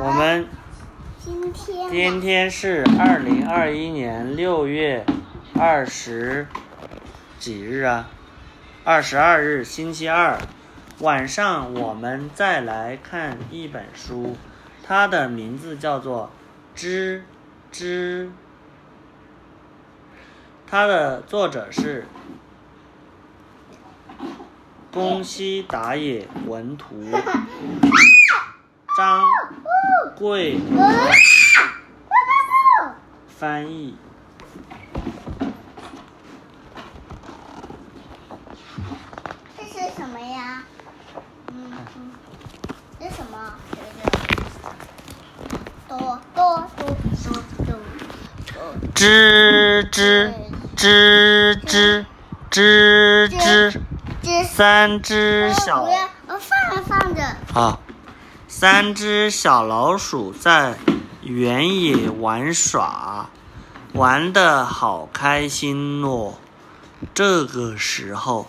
我们今天今天是二零二一年六月二十几日啊？二十二日，星期二晚上，我们再来看一本书，它的名字叫做《知知》，它的作者是宫西达也文图，张贵。翻译。这是什么呀？嗯嗯，这什么？这个多多多多。多多。吱吱吱吱吱吱，三只小。放着放着，啊，三只小老鼠在原野玩耍，玩的好开心哦。这个时候，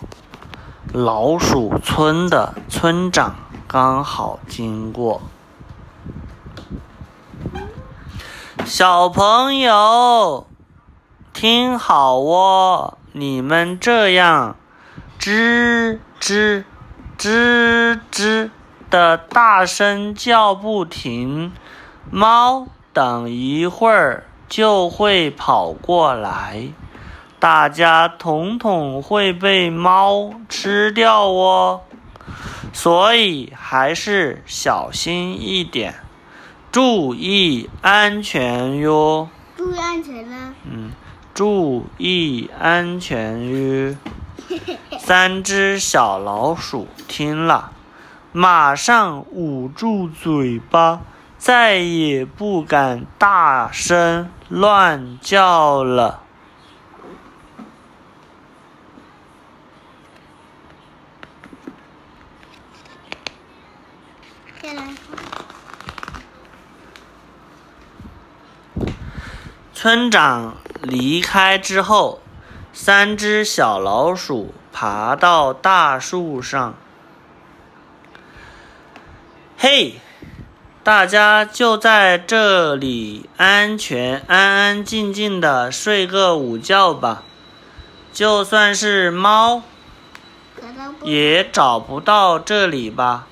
老鼠村的村长刚好经过。小朋友，听好哦，你们这样吱吱吱吱的大声叫不停，猫等一会儿就会跑过来，大家统统会被猫吃掉哦。所以还是小心一点，注意安全哟。注意安全呢。嗯，注意安全哟。三只小老鼠听了，马上捂住嘴巴，再也不敢大声乱叫了。村长离开之后，三只小老鼠爬到大树上。嘿，大家就在这里安全、安安静静的睡个午觉吧。就算是猫，也找不到这里吧。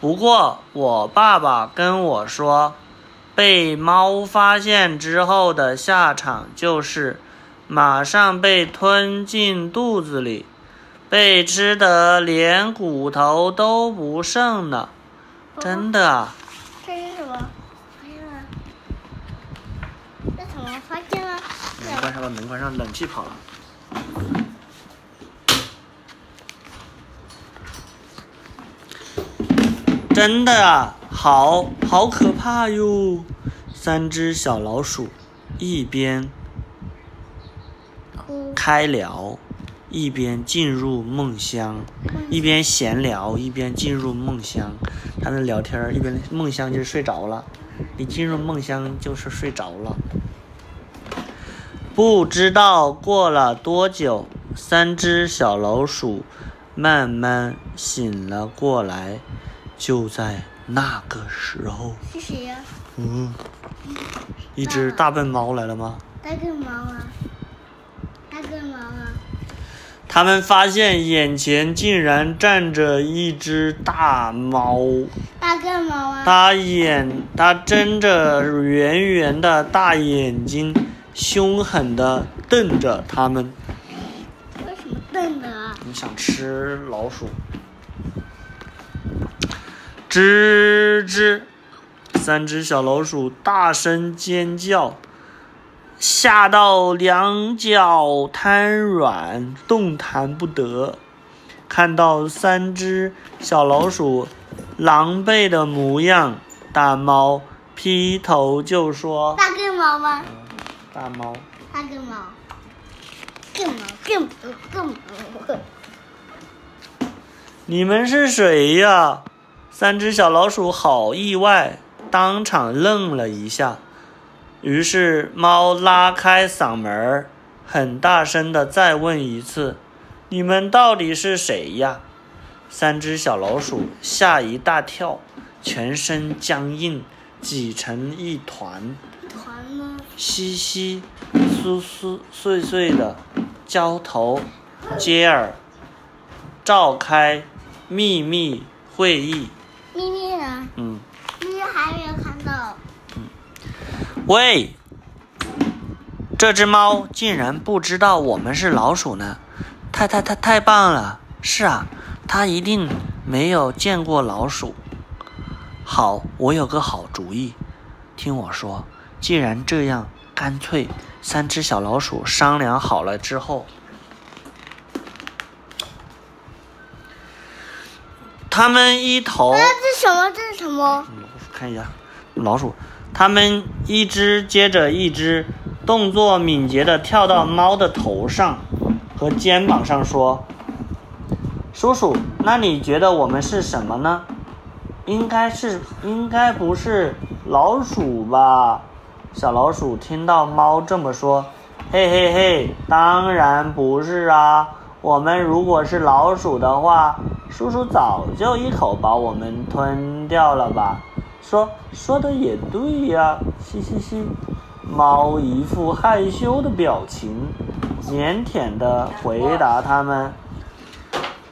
不过我爸爸跟我说，被猫发现之后的下场就是马上被吞进肚子里，被吃得连骨头都不剩了。真的啊？这是什么？发现了？这什么？发现了？门关上，了门关上，冷气跑了。真的啊，好好可怕哟！三只小老鼠一边。开聊，一边进入梦乡，一边闲聊，一边进入梦乡。他们聊天儿，一边梦乡就是睡着了。你进入梦乡就是睡着了。不知道过了多久，三只小老鼠慢慢醒了过来。就在那个时候，是谁呀？嗯，一只大笨猫来了吗？大笨猫啊！大笨猫啊！他们发现眼前竟然站着一只大猫，大个猫啊！它眼它睁着圆圆的大眼睛，凶狠地瞪着他们。为什么瞪的啊？你想吃老鼠？吱吱，三只小老鼠大声尖叫，吓到两脚瘫软，动弹不得。看到三只小老鼠狼狈的模样，大猫劈头就说大根毛吗？：“大猫，大个毛，个毛个毛个毛。你们是谁呀？”三只小老鼠好意外，当场愣了一下。于是猫拉开嗓门儿，很大声的再问一次：“你们到底是谁呀？”三只小老鼠吓一大跳，全身僵硬，挤成一团，团呢？稀稀疏疏碎碎的，交头接耳，召开秘密会议。秘密呢？嗯，喂，这只猫竟然不知道我们是老鼠呢，太太太太棒了！是啊，它一定没有见过老鼠。好，我有个好主意，听我说，既然这样，干脆三只小老鼠商量好了之后，他们一头。啊，这是什么？这是什么？嗯，看一下，老鼠，它们一只接着一只，动作敏捷地跳到猫的头上和肩膀上，说：“叔叔，那你觉得我们是什么呢？应该是，应该不是老鼠吧？”小老鼠听到猫这么说，嘿嘿嘿，当然不是啊！我们如果是老鼠的话，叔叔早就一口把我们吞掉了吧？说说的也对呀，嘻嘻嘻。猫一副害羞的表情，腼腆的回答他们：“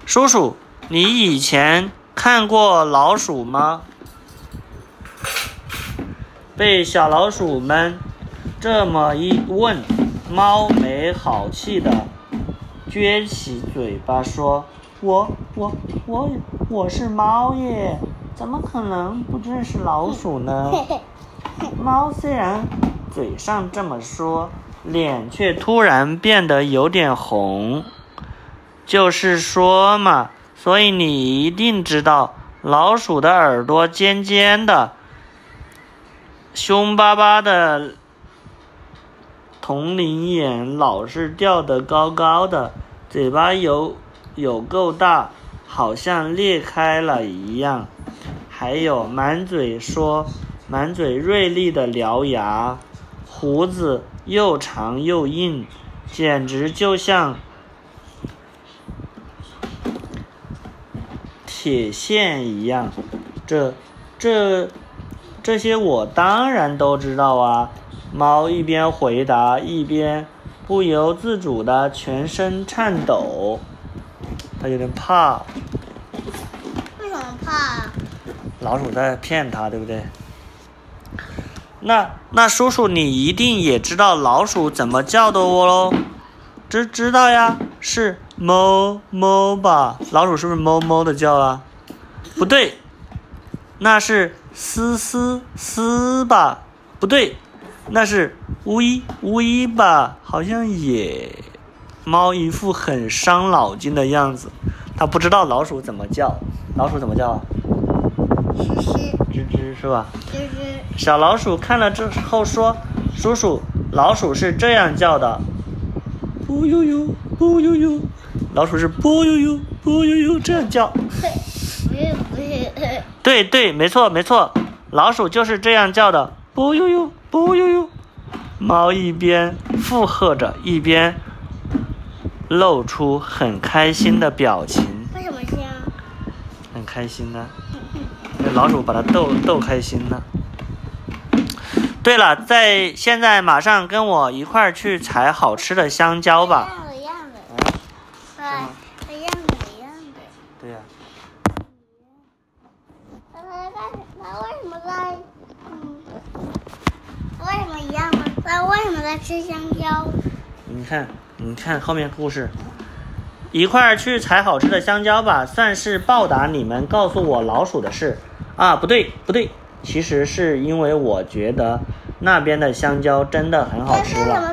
叔叔，你以前看过老鼠吗？”被小老鼠们这么一问，猫没好气的撅起嘴巴说：“我我我我是猫耶，怎么可能不认识老鼠呢？” 猫虽然嘴上这么说，脸却突然变得有点红。就是说嘛，所以你一定知道，老鼠的耳朵尖尖的。凶巴巴的铜铃眼老是吊得高高的，嘴巴有有够大，好像裂开了一样。还有满嘴说满嘴锐利的獠牙，胡子又长又硬，简直就像铁线一样。这这。这些我当然都知道啊！猫一边回答，一边不由自主的全身颤抖。它有点怕。为什么怕？老鼠在骗它，对不对？那那叔叔，你一定也知道老鼠怎么叫的我喽？知知道呀，是哞哞吧？老鼠是不是哞哞的叫啊？不对，那是。嘶嘶嘶吧，不对，那是呜一呜一吧？好像也。猫一副很伤脑筋的样子，它不知道老鼠怎么叫。老鼠怎么叫啊？吱吱。吱吱是吧？吱吱。小老鼠看了之后说：“叔叔，老鼠是这样叫的，不悠悠，不悠悠。老鼠是不悠悠，不悠悠这样叫。”对对，没错没错，老鼠就是这样叫的，不悠悠不悠悠。猫一边附和着，一边露出很开心的表情。为什么这样？很开心呢，老鼠把它逗逗开心了。对了，在现在马上跟我一块儿去采好吃的香蕉吧。一样的，对，一样的，一样的。对呀。那为什么在？嗯，为什么一样呢？那为什么在吃香蕉？你看，你看后面故事，一块儿去采好吃的香蕉吧，算是报答你们告诉我老鼠的事。啊，不对，不对，其实是因为我觉得那边的香蕉真的很好吃了。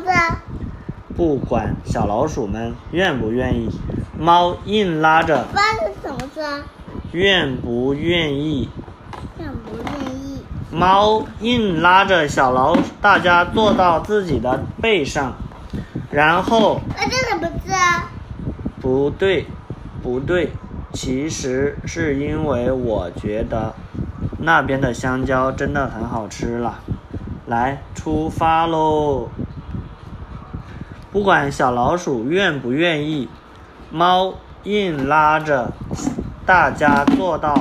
不管小老鼠们愿不愿意，猫硬拉着。发是什么字啊？愿不愿意？愿不愿意？猫硬拉着小老鼠，大家坐到自己的背上，然后。那这什么字啊？不对，不对，其实是因为我觉得那边的香蕉真的很好吃了。来，出发喽！不管小老鼠愿不愿意，猫硬拉着大家坐到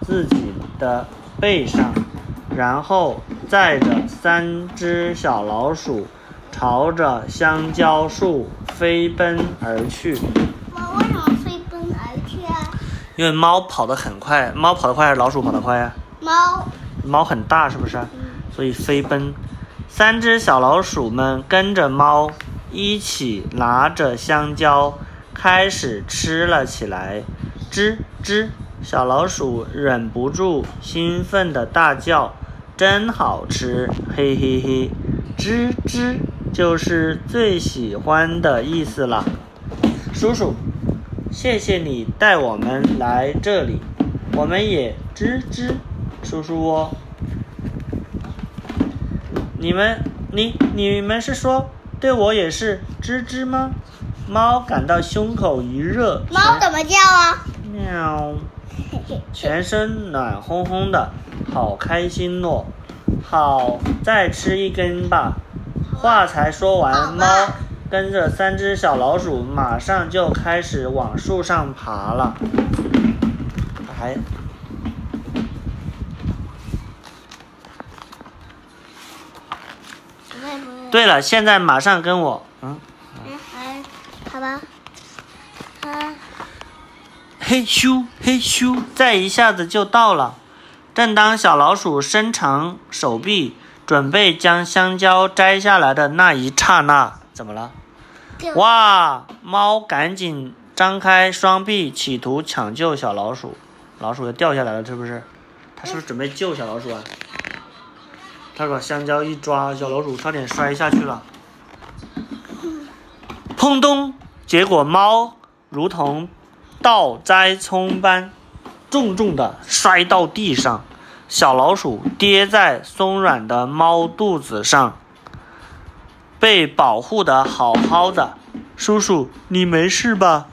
自己。的背上，然后载着三只小老鼠朝着香蕉树飞奔而去。猫为什么飞奔而去啊？因为猫跑得很快，猫跑得快还是老鼠跑得快呀？猫，猫很大，是不是？嗯，所以飞奔。三只小老鼠们跟着猫一起拿着香蕉，开始吃了起来。吱吱，小老鼠忍不住兴奋地大叫：“真好吃！”嘿嘿嘿。吱吱就是最喜欢的意思了。叔叔，谢谢你带我们来这里，我们也吱吱，叔叔哦。你们，你你们是说对我也是吱吱吗？猫感到胸口一热，猫怎么叫啊？喵，全身暖烘烘的，好开心哦！好，再吃一根吧。话才说完，猫跟着三只小老鼠马上就开始往树上爬了。还对了，现在马上跟我，嗯，嗯，哎，好吧。啊，嘿咻嘿咻，再一下子就到了。正当小老鼠伸长手臂，准备将香蕉摘下来的那一刹那，怎么了？哇！猫赶紧张开双臂，企图抢救小老鼠。老鼠又掉下来了，是不是？它是不是准备救小老鼠啊？它把香蕉一抓，小老鼠差点摔下去了。砰咚！结果猫如同倒栽葱般，重重的摔到地上，小老鼠跌在松软的猫肚子上。被保护的好好的。叔叔，你没事吧？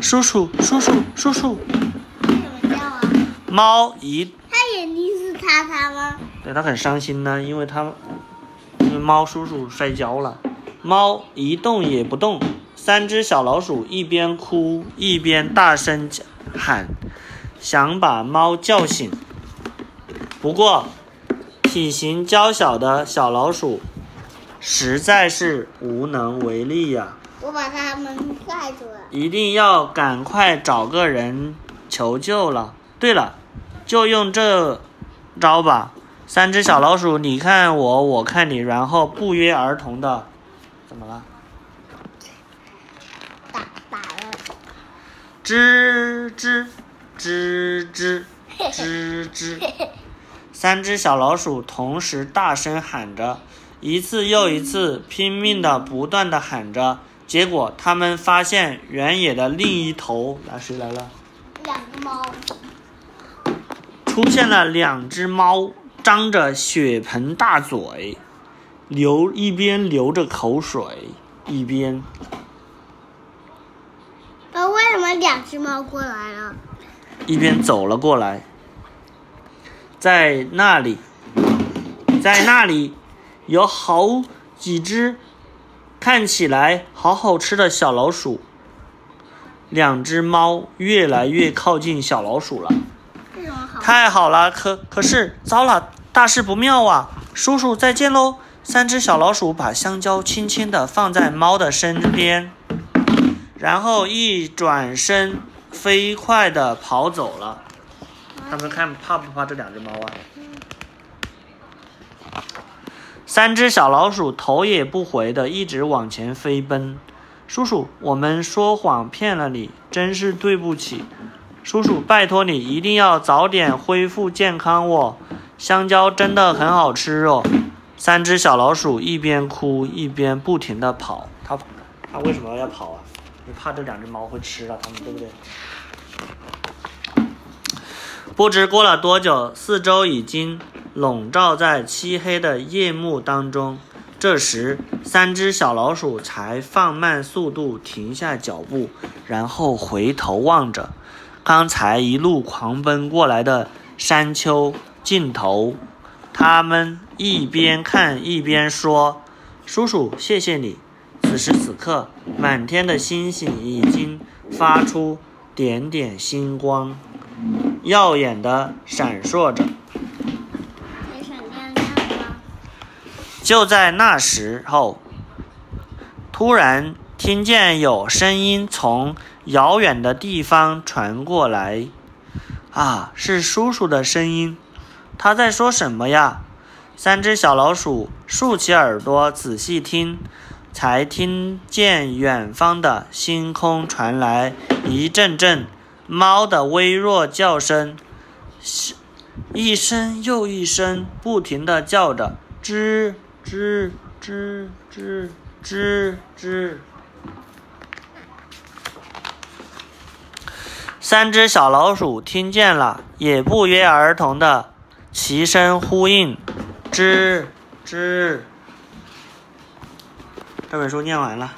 叔叔，叔叔，叔叔。为什么叫啊？猫一它眼睛是擦擦吗？对他很伤心呢，因为他因为猫叔叔摔跤了。猫一动也不动。三只小老鼠一边哭一边大声喊，想把猫叫醒。不过，体型娇小的小老鼠实在是无能为力呀、我把它们盖住了。一定要赶快找个人求救了。对了，就用这招吧。三只小老鼠，你看我，我看你，然后不约而同的，怎么了？打打了。吱吱吱吱吱吱，三只小老鼠同时大声喊着，一次又一次，拼命的不断的喊着。结果他们发现原野的另一头，来谁来了？两个猫。出现了两只猫，张着血盆大嘴，流一边流着口水，一边那，为什么两只猫过来了？一边走了过来。在那里，在那里有好几只看起来好好吃的小老鼠。两只猫越来越靠近小老鼠了。太好了，可可是糟了，大事不妙啊！叔叔再见喽！三只小老鼠把香蕉轻轻地放在猫的身边，然后一转身，飞快地跑走了。他们看怕不怕这两只猫啊？三只小老鼠头也不回地一直往前飞奔。叔叔，我们说谎骗了你，真是对不起。叔叔，拜托你一定要早点恢复健康哦，香蕉真的很好吃哦。三只小老鼠一边哭一边不停地跑，它它为什么要跑啊？你怕这两只猫会吃了它们，对不对？不知过了多久，四周已经笼罩在漆黑的夜幕当中。这时，三只小老鼠才放慢速度，停下脚步，然后回头望着刚才一路狂奔过来的山丘尽头。他们一边看一边说：“叔叔，谢谢你。”此时此刻，满天的星星已经发出点点星光，耀眼的闪烁着。就在那时候，突然听见有声音从遥远的地方传过来。啊，是叔叔的声音，他在说什么呀？三只小老鼠竖起耳朵仔细听，才听见远方的星空传来一阵阵猫的微弱叫声，一声又一声，不停地叫着，吱吱吱吱吱吱。三只小老鼠听见了，也不约而同的齐声呼应：“吱吱。”这本书念完了。